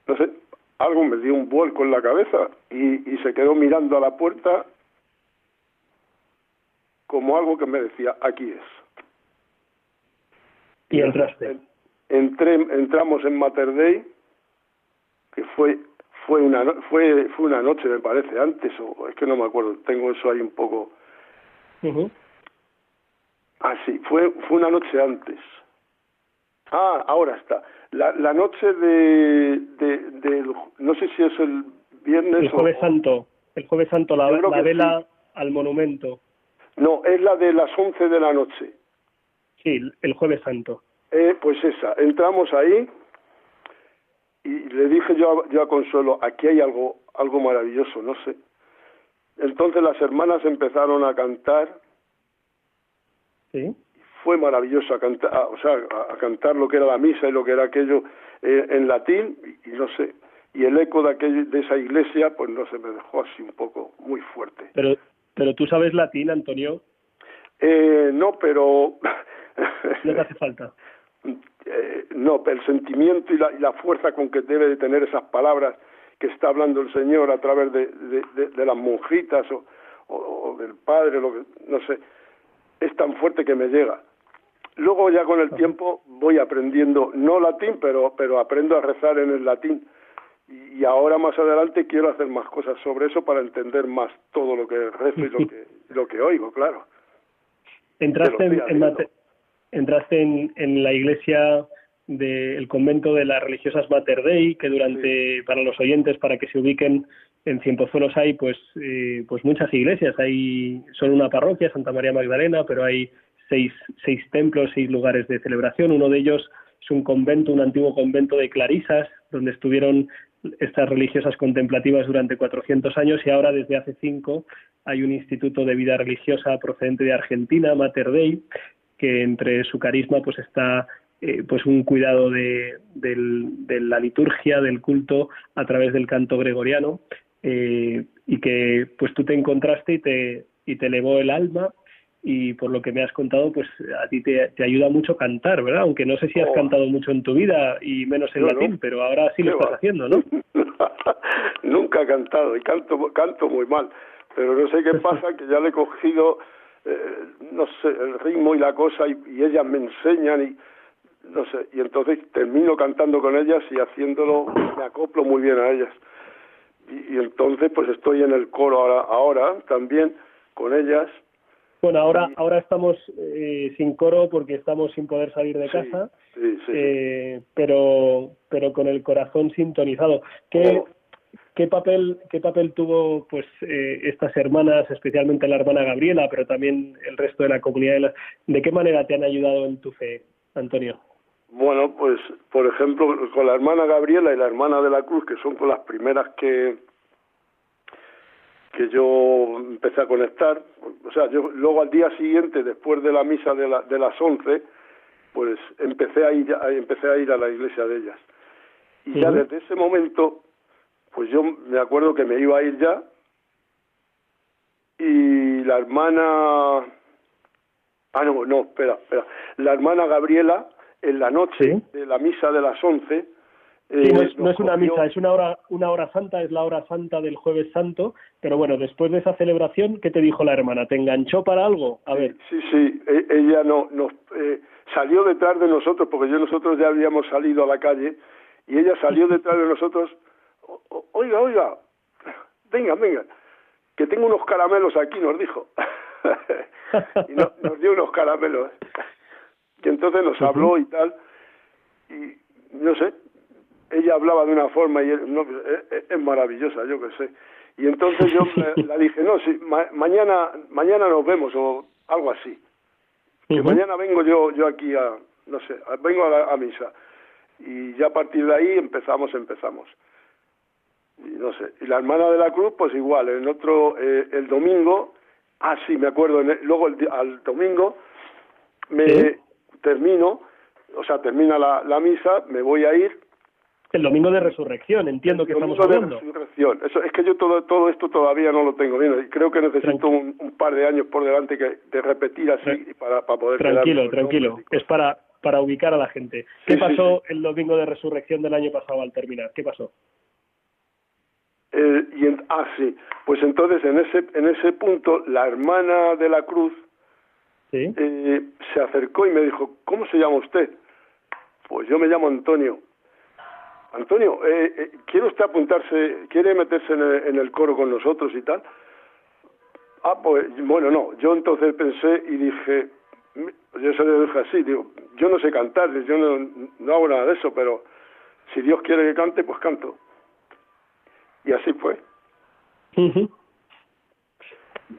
no sé, algo me dio un vuelco en la cabeza y, y se quedó mirando a la puerta como algo que me decía, aquí es. Y entraste. Entré, entramos en Mater Dei, que fue fue una fue fue una noche me parece antes o es que no me acuerdo tengo eso ahí un poco Ah, sí, fue, fue una noche antes. Ah, ahora está. La, la noche de, de, No sé si es el viernes. El Jueves Santo. El Jueves Santo, la, la vela al monumento. No, es la de las once de la noche. Sí, el Jueves Santo. Eh, pues esa. Entramos ahí y le dije yo yo a Consuelo, aquí hay algo, algo maravilloso, no sé. Entonces las hermanas empezaron a cantar fue maravilloso a cantar, o sea, a, cantar lo que era la misa y lo que era aquello eh, en latín y, no sé, y el eco de aquel, de esa iglesia, pues no se me dejó así un poco muy fuerte. Pero, pero tú sabes latín, Antonio. Eh, no, pero no te hace falta. Eh, no, el sentimiento y la, y la fuerza con que debe de tener esas palabras que está hablando el Señor a través de, de, de, las monjitas o, o, del Padre, lo que, no sé, es tan fuerte que me llega. Luego ya con el tiempo voy aprendiendo, no latín, pero, pero aprendo a rezar en el latín. Y ahora más adelante quiero hacer más cosas sobre eso para entender más todo lo que rezo y lo que, lo que oigo, claro. Entraste en, entraste en, en la iglesia del convento de las religiosas Mater Dei, que durante, para los oyentes, para que se ubiquen, en Cienpozuelos hay pues, eh, pues muchas iglesias, hay solo una parroquia, Santa María Magdalena, pero hay seis, seis templos, seis lugares de celebración, uno de ellos es un convento, un antiguo convento de clarisas, donde estuvieron estas religiosas contemplativas durante 400 años y ahora desde hace cinco hay un instituto de vida religiosa procedente de Argentina, Mater Dei, que entre su carisma pues está eh, pues un cuidado de, la liturgia, del culto a través del canto gregoriano eh, y que pues tú te encontraste y te, y te elevó el alma y por lo que me has contado pues a ti te, ayuda mucho cantar, ¿verdad? Aunque no sé si has oh. cantado mucho en tu vida y menos en latín, pero ahora sí lo estás haciendo, ¿no? Nunca he cantado y canto, canto muy mal, pero no sé qué pasa que ya le he cogido eh, no sé, el ritmo y la cosa y, y ellas me enseñan y no sé, y entonces termino cantando con ellas y haciéndolo, me acoplo muy bien a ellas. Y, entonces pues estoy en el coro ahora, ahora también con ellas. Bueno, ahora, ahora estamos eh, sin coro porque estamos sin poder salir de casa, eh, pero, pero con el corazón sintonizado. ¿Qué, oh. ¿Qué papel, qué papel tuvo pues eh, estas hermanas, especialmente la hermana Gabriela, pero también el resto de la comunidad? De, ¿De qué manera te han ayudado en tu fe, Antonio? Bueno, pues por ejemplo, con la hermana Gabriela y la hermana de la Cruz, que son con las primeras que que yo empecé a conectar, o sea, yo luego al día siguiente, después de la misa de, la, de las once, pues empecé a ir empecé a ir a la iglesia de ellas. Y ya desde ese momento, pues yo me acuerdo que me iba a ir ya y la hermana... Ah, no, no, espera, espera. La hermana Gabriela, en la noche de la misa de las once, Sí, no, es, eh, una misa, es una hora, una hora santa, es la hora santa del jueves santo, pero bueno, después de esa celebración, ¿qué te dijo la hermana? ¿Te enganchó para algo? A ver. Sí, sí, e, ella no, nos eh, salió detrás de nosotros, porque yo nosotros ya habíamos salido a la calle, y ella salió detrás de nosotros, oiga, oiga, venga, venga, que tengo unos caramelos aquí, nos dijo. y nos dio unos caramelos. Y entonces nos habló y tal, y no sé, ella hablaba de una forma y no, es, maravillosa, yo qué sé. Y entonces yo la dije, no, si mañana, mañana nos vemos o algo así. Que mañana vengo yo, yo aquí a, no sé, vengo a, a misa. Y ya a partir de ahí empezamos, empezamos. No sé. Y la hermana de la cruz, pues igual, en otro, eh, el domingo, ah, sí, me acuerdo, luego el, al domingo me termino, o sea, termina la, la misa, me voy a ir el domingo de resurrección, entiendo que estamos hablando. De resurrección. Eso, es que yo todo, todo esto todavía no lo tengo bien. Creo que necesito un, par de años por delante que, de repetir así para, para poder Tranquilo, tranquilo. Es para, para ubicar a la gente. ¿Qué pasó el domingo de resurrección del año pasado al terminar? ¿Qué pasó? Eh, y ah, sí. Pues entonces en ese, en ese punto la hermana de la cruz eh, se acercó y me dijo, ¿cómo se llama usted? Pues yo me llamo Antonio. Antonio, eh, eh, ¿quiere usted apuntarse, quiere meterse en el, coro con nosotros y tal? Ah, pues bueno, no. Yo entonces pensé y dije, yo se le dije así, digo, yo no sé cantar, yo no, hago nada de eso, pero si Dios quiere que cante, pues canto. Y así fue.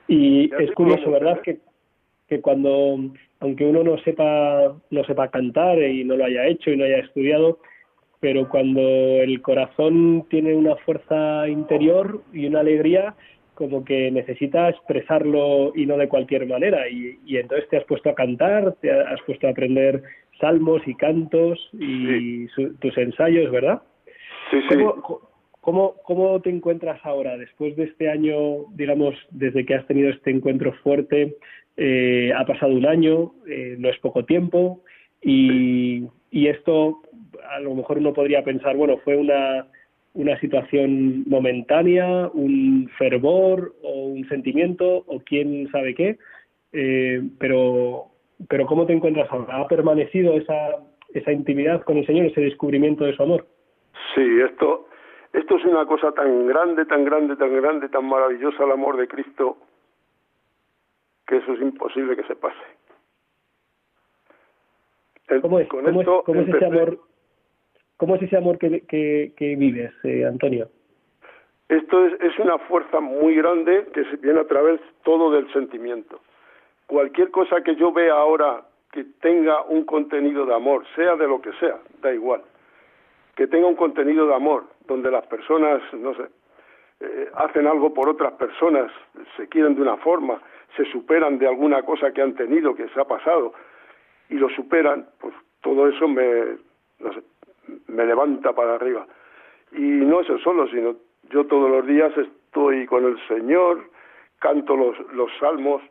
Y, es curioso, ¿verdad? Que, que cuando, aunque uno no sepa, no sepa cantar y no lo haya hecho y no haya estudiado, pero cuando el corazón tiene una fuerza interior y una alegría, como que necesita expresarlo y no de cualquier manera. Y, entonces te has puesto a cantar, te has puesto a aprender salmos y cantos y tus ensayos, ¿verdad? Sí, sí. ¿Cómo, ¿Cómo, te encuentras ahora, después de este año, digamos, desde que has tenido este encuentro fuerte? Eh, ha pasado un año, eh, no es poco tiempo, y, y esto a lo mejor uno podría pensar, bueno, fue una, una situación momentánea, un fervor o un sentimiento o quién sabe qué, eh, pero, pero ¿cómo te encuentras ahora? ¿Ha permanecido esa, esa intimidad con el Señor, ese descubrimiento de su amor? Sí, esto, esto es una cosa tan grande, tan grande, tan grande, tan maravillosa el amor de Cristo, que eso es imposible que se pase. ¿Cómo es, ¿cómo es, ese amor? ¿Cómo es ese amor que, que, vives, eh, Antonio? Esto es, es una fuerza muy grande que se viene a través todo del sentimiento. Cualquier cosa que yo vea ahora que tenga un contenido de amor, sea de lo que sea, da igual, que tenga un contenido de amor, donde las personas, no sé, eh, hacen algo por otras personas, se quieren de una forma, se superan de alguna cosa que han tenido, que se ha pasado, y lo superan, pues todo eso me, no sé, me levanta para arriba. Y no eso solo, sino yo todos los días estoy con el Señor, canto los, los salmos,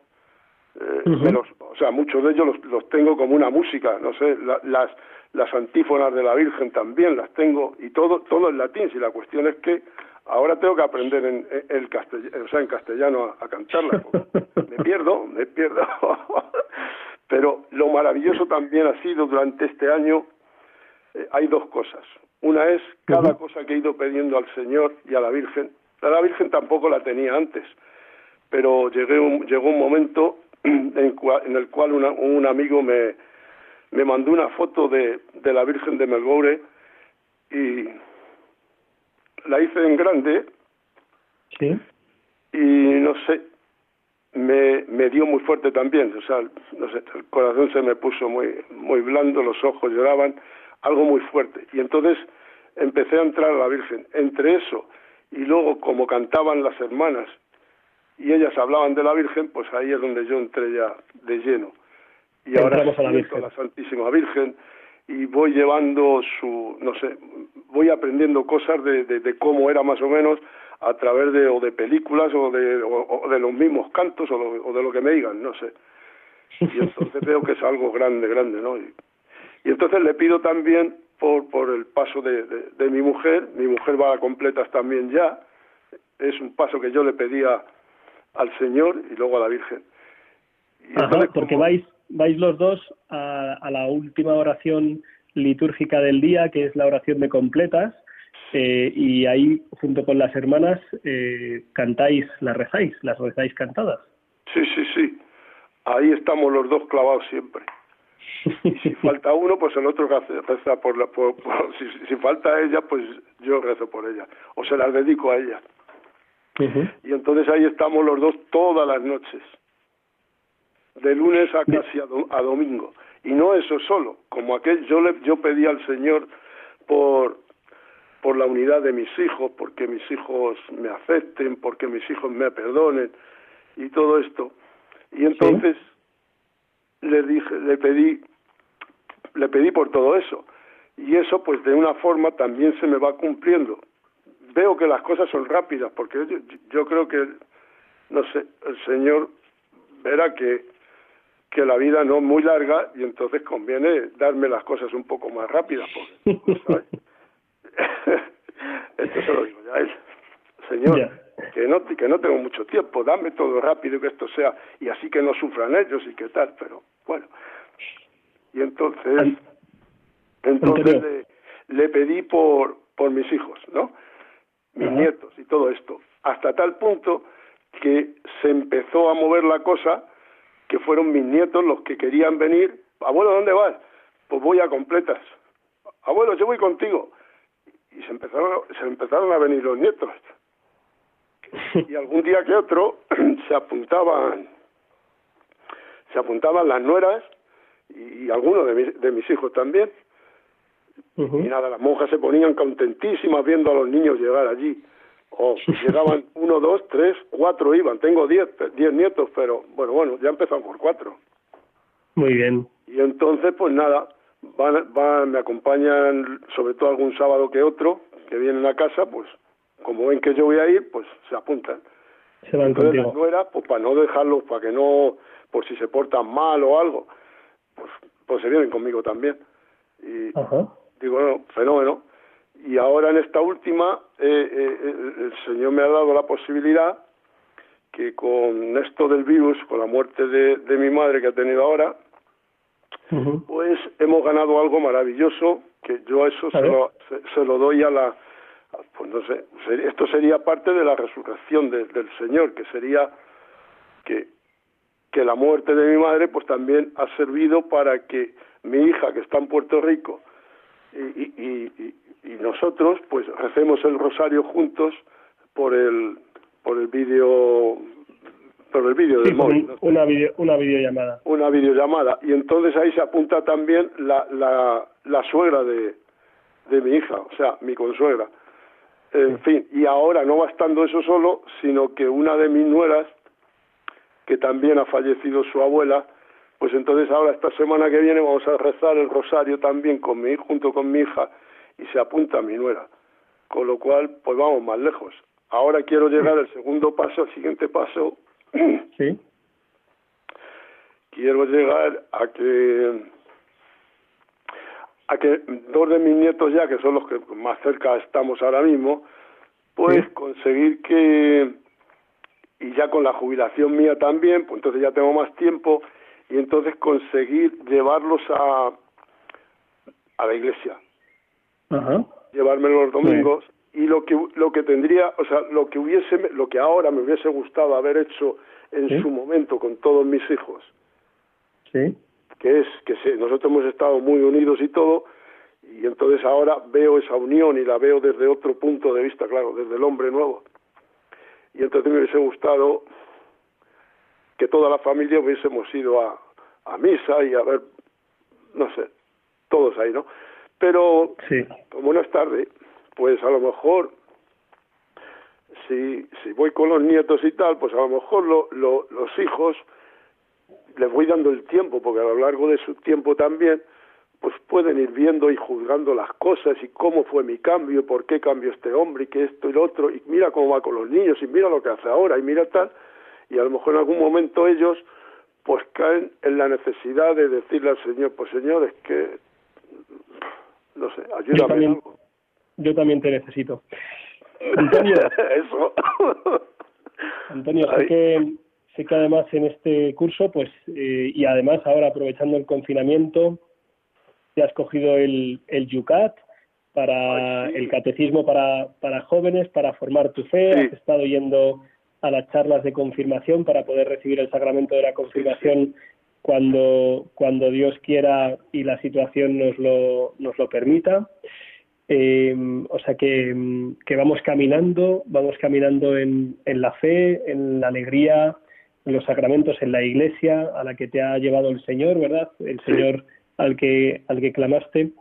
eh, o sea, muchos de ellos los, los, tengo como una música, no sé, las, las antífonas de la Virgen también las tengo, y todo, todo en latín, si la cuestión es que ahora tengo que aprender en, el castellano, o sea, en castellano a, a cantarlas, me pierdo, me pierdo. Pero lo maravilloso también ha sido durante este año eh, hay dos cosas. Una es cada cosa que he ido pidiendo al Señor y a la Virgen. A la Virgen tampoco la tenía antes, pero llegué un, llegó un momento en, el cual un amigo me, me mandó una foto de, de la Virgen de Melbourne y la hice en grande. Sí. Y no sé, me, me dio muy fuerte también, o sea, no sé, el corazón se me puso muy, muy blando, los ojos lloraban algo muy fuerte. Y entonces empecé a entrar a la Virgen. Entre eso y luego como cantaban las hermanas y ellas hablaban de la Virgen, pues ahí es donde yo entré ya de lleno. Y ahora a la, a la Santísima Virgen y voy llevando su, no sé, voy aprendiendo cosas de, de, cómo era más o menos a través de o de películas o de, o, de los mismos cantos o, o, de lo que me digan, no sé. Y entonces veo que es algo grande, grande, ¿no? Y, y entonces le pido también por, por el paso de, de, mi mujer, mi mujer va a completas también ya, es un paso que yo le pedía al Señor y luego a la Virgen. Y Ajá, porque vais, vais los dos a, a la última oración litúrgica del día, que es la oración de completas, eh, y ahí, junto con las hermanas, eh, cantáis, las rezáis, las rezáis cantadas. Sí, sí, sí. Ahí estamos los dos clavados siempre. Y si falta uno, pues el otro reza por la... Por, si, falta ella, pues yo rezo por ella. O se las dedico a ella. Y entonces ahí estamos los dos todas las noches. De lunes a casi a, domingo. Y no eso solo. Como aquel, yo, le, yo pedí al Señor por por la unidad de mis hijos, porque mis hijos me acepten, porque mis hijos me perdonen y todo esto. Y entonces le dije, le pedí, le pedí por todo eso. Y eso, pues de una forma también se me va cumpliendo. Veo que las cosas son rápidas, porque yo, yo creo que, no sé, el Señor verá que, que la vida no es muy larga y entonces conviene darme las cosas un poco más rápidas. Porque, Esto se lo digo ya a él. Señor, que no, que no tengo mucho tiempo, dame todo rápido que esto sea, y así que no sufran ellos y qué tal, pero bueno. Y entonces, entonces le, pedí por, por mis hijos, ¿no? Mis nietos y todo esto, hasta tal punto que se empezó a mover la cosa, que fueron mis nietos los que querían venir. Abuelo, ¿dónde vas? Pues voy a completas. Abuelo, yo voy contigo y se empezaron, se empezaron a venir los nietos. Y algún día que otro se apuntaban, se apuntaban las nueras y, algunos de, de mis hijos también. Y nada, las monjas se ponían contentísimas viendo a los niños llegar allí. O llegaban uno, dos, tres, cuatro iban. Tengo diez, diez nietos, pero bueno, bueno, ya empezamos por cuatro. Muy bien. Y entonces, pues nada, van, me acompañan sobre todo algún sábado que otro, que vienen a casa, pues como ven que yo voy a ir, pues se apuntan. Se van contigo. no era, pues para no dejarlos, para que no, por si se portan mal o algo, pues, pues se vienen conmigo también. Y digo, no, fenómeno. Y ahora en esta última, eh, eh, el Señor me ha dado la posibilidad que con esto del virus, con la muerte de, de mi madre que ha tenido ahora, pues hemos ganado algo maravilloso que yo eso se lo, se, lo, doy a la pues no sé esto sería parte de la resurrección del Señor que sería que que la muerte de mi madre pues también ha servido para que mi hija que está en Puerto Rico y, y, y, nosotros pues recemos el rosario juntos por el por el vídeo por el vídeo del móvil. Una, video, una videollamada. Una videollamada. Y entonces ahí se apunta también la, la, la suegra de, de mi hija, o sea, mi consuegra. En fin, y ahora no va estando eso solo, sino que una de mis nueras, que también ha fallecido su abuela, pues entonces ahora esta semana que viene vamos a rezar el rosario también con mi, junto con mi hija y se apunta mi nuera. Con lo cual, pues vamos más lejos. Ahora quiero llegar al segundo paso, al siguiente paso, Sí. Quiero llegar a que a que dos de mis nietos ya, que son los que más cerca estamos ahora mismo, pues conseguir que, y ya con la jubilación mía también, pues entonces ya tengo más tiempo, y entonces conseguir llevarlos a, a la iglesia. Ajá. Llevarme los domingos y lo que lo que tendría, o sea, lo que hubiese lo que ahora me hubiese gustado haber hecho en su momento con todos mis hijos. Sí. Que es que nosotros hemos estado muy unidos y todo y entonces ahora veo esa unión y la veo desde otro punto de vista, claro, desde el hombre nuevo. Y entonces me hubiese gustado que toda la familia hubiésemos ido a, a misa y a ver, no sé, todos ahí, ¿no? Pero sí. como no es tarde, pues a lo mejor si, si voy con los nietos y tal, pues a lo mejor lo, los hijos les voy dando el tiempo, porque a lo largo de su tiempo también, pues pueden ir viendo y juzgando las cosas y cómo fue mi cambio, y por qué cambió este hombre y que esto y lo otro, y mira cómo va con los niños y mira lo que hace ahora y mira tal, y a lo mejor en algún momento ellos pues caen en la necesidad de decirle al Señor, pues Señor, es que, no sé, ayúdame. Yo también, yo también te necesito. Antonio. Eso. Antonio, sé que, sé que además en este curso, pues, eh, y además ahora aprovechando el confinamiento, te has cogido el, el Yucat para el catecismo para, para jóvenes, para formar tu fe, has estado yendo a las charlas de confirmación para poder recibir el sacramento de la confirmación cuando, cuando Dios quiera y la situación nos lo, nos lo permita. Eh, o sea que, que, vamos caminando, vamos caminando en, en la fe, en la alegría, en los sacramentos, en la iglesia a la que te ha llevado el Señor, ¿verdad? El Señor al que, al que clamaste.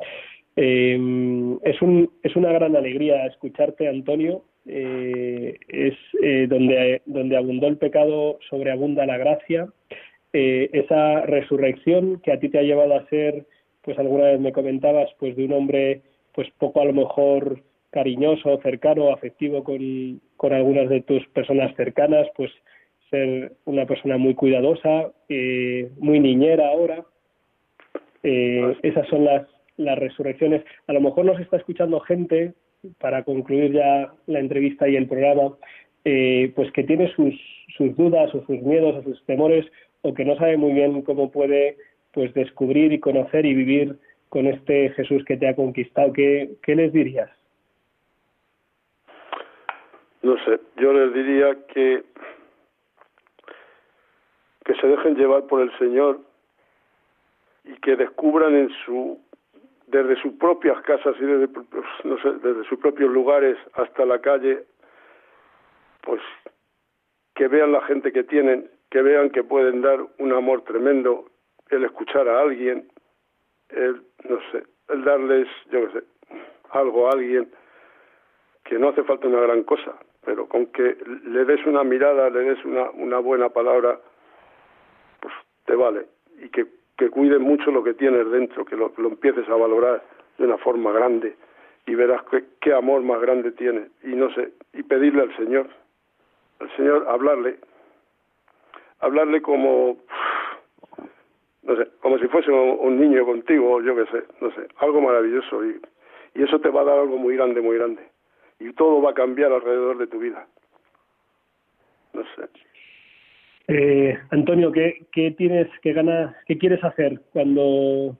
Eh, es, un, es una gran alegría escucharte, Antonio, eh, es eh, donde, donde abundó el pecado, sobreabunda la gracia. Eh, esa resurrección que a ti te ha llevado a ser, pues alguna vez me comentabas, pues de un hombre, pues poco a lo mejor cariñoso, cercano, afectivo con, con algunas de tus personas cercanas, pues ser una persona muy cuidadosa, eh, muy niñera ahora. Eh, esas son las, las resurrecciones. A lo mejor nos está escuchando gente para concluir ya la entrevista y el programa, eh, pues que tiene sus, sus dudas o sus miedos o sus temores o que no sabe muy bien cómo puede pues descubrir y conocer y vivir con este Jesús que te ha conquistado. ¿Qué, qué les dirías? No sé, yo les diría que que se dejen llevar por el Señor y que descubran en su desde sus propias casas y desde, no sé, desde sus propios lugares hasta la calle, pues que vean la gente que tienen, que vean que pueden dar un amor tremendo, el escuchar a alguien, el, no sé, el darles, yo qué sé, algo a alguien, que no hace falta una gran cosa, pero con que le des una mirada, le des una, una buena palabra, pues te vale. Y que que cuides mucho lo que tienes dentro, que lo, lo empieces a valorar de una forma grande y verás qué, amor más grande tiene. Y no sé, y pedirle al Señor, al Señor hablarle, hablarle como, no sé, como si fuese un, niño contigo, yo qué sé, no sé, algo maravilloso y eso te va a dar algo muy grande, muy grande. Y todo va a cambiar alrededor de tu vida. No sé. Eh, Antonio, ¿qué, ¿qué, tienes, qué ganas, qué quieres hacer cuando,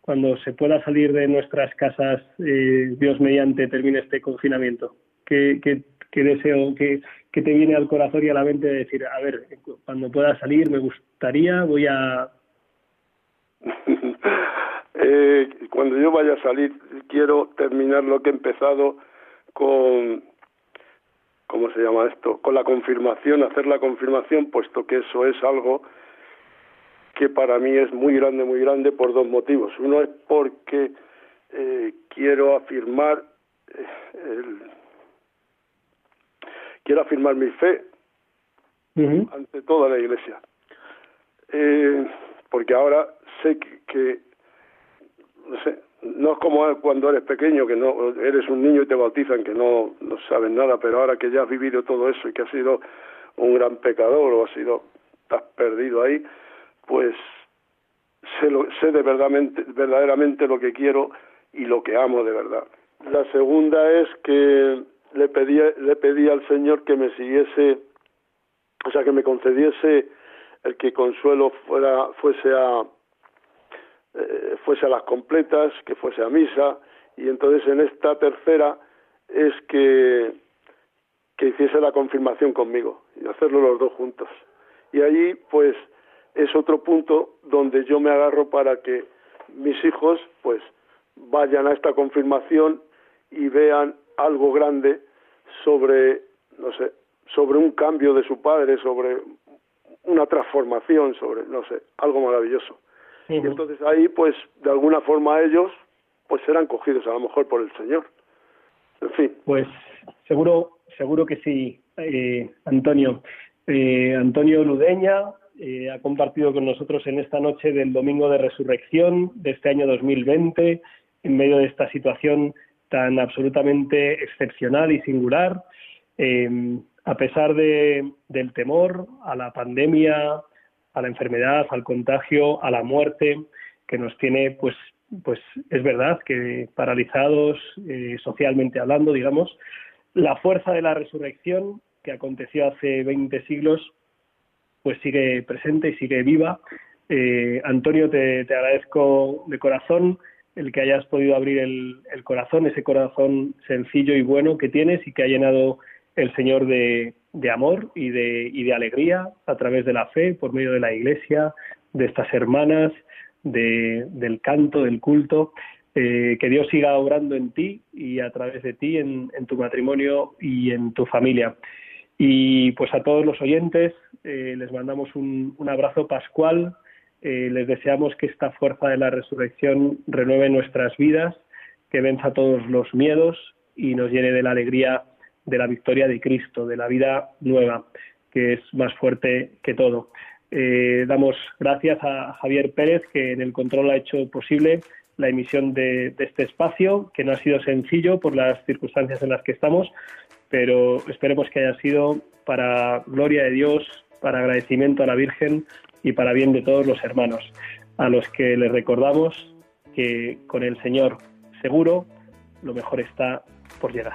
cuando se pueda salir de nuestras casas, eh, Dios mediante, termine este confinamiento? ¿Qué, qué, qué deseo, qué, te viene al corazón y a la mente de decir, a ver, cuando pueda salir me gustaría, voy a... eh, cuando yo vaya a salir, quiero terminar lo que he empezado con ¿cómo se llama esto? Con la confirmación, hacer la confirmación, puesto que eso es algo que para mí es muy grande, muy grande por dos motivos. Uno es porque eh, quiero afirmar eh, el, quiero afirmar mi fe ante toda la Iglesia, eh, porque ahora sé que, que no sé, no es como cuando eres pequeño, que no eres un niño y te bautizan, que no, no saben nada, pero ahora que ya has vivido todo eso y que has sido un gran pecador o has sido, estás perdido ahí, pues sé, lo, sé de verdaderamente, verdaderamente lo que quiero y lo que amo de verdad. La segunda es que le pedí, le pedí al Señor que me siguiese, o sea, que me concediese el que Consuelo fuera, fuese a, eh, fuese a las completas, que fuese a misa, y entonces en esta tercera es que, que hiciese la confirmación conmigo y hacerlo los dos juntos. Y allí, pues, es otro punto donde yo me agarro para que mis hijos, pues, vayan a esta confirmación y vean algo grande sobre, no sé, sobre un cambio de su padre, sobre una transformación, sobre, no sé, algo maravilloso. Y entonces ahí, pues, de alguna forma ellos, pues serán cogidos a lo mejor por el Señor. En fin. Pues seguro, seguro que sí, eh, Antonio. Eh, Antonio Ludeña, eh, ha compartido con nosotros en esta noche del Domingo de Resurrección de este año 2020, en medio de esta situación tan absolutamente excepcional y singular. Eh, a pesar de, del temor a la pandemia, a la enfermedad, al contagio, a la muerte, que nos tiene, pues, pues es verdad que paralizados eh, socialmente hablando, digamos, la fuerza de la resurrección que aconteció hace 20 siglos, pues sigue presente y sigue viva. Eh, Antonio, te, agradezco de corazón el que hayas podido abrir el, corazón, ese corazón sencillo y bueno que tienes y que ha llenado el Señor de, amor y de, y de alegría a través de la fe, por medio de la Iglesia, de estas hermanas, del canto, del culto. Eh, que Dios siga obrando en ti y a través de ti, en, tu matrimonio y en tu familia. Y pues a todos los oyentes eh, les mandamos un, abrazo pascual, eh, les deseamos que esta fuerza de la resurrección renueve nuestras vidas, que venza todos los miedos y nos llene de la alegría de la victoria de Cristo, de la vida nueva, que es más fuerte que todo. damos gracias a Javier Pérez, que en el control ha hecho posible la emisión de, este espacio, que no ha sido sencillo por las circunstancias en las que estamos, pero esperemos que haya sido para gloria de Dios, para agradecimiento a la Virgen y para bien de todos los hermanos, a los que les recordamos que con el Señor seguro lo mejor está por llegar.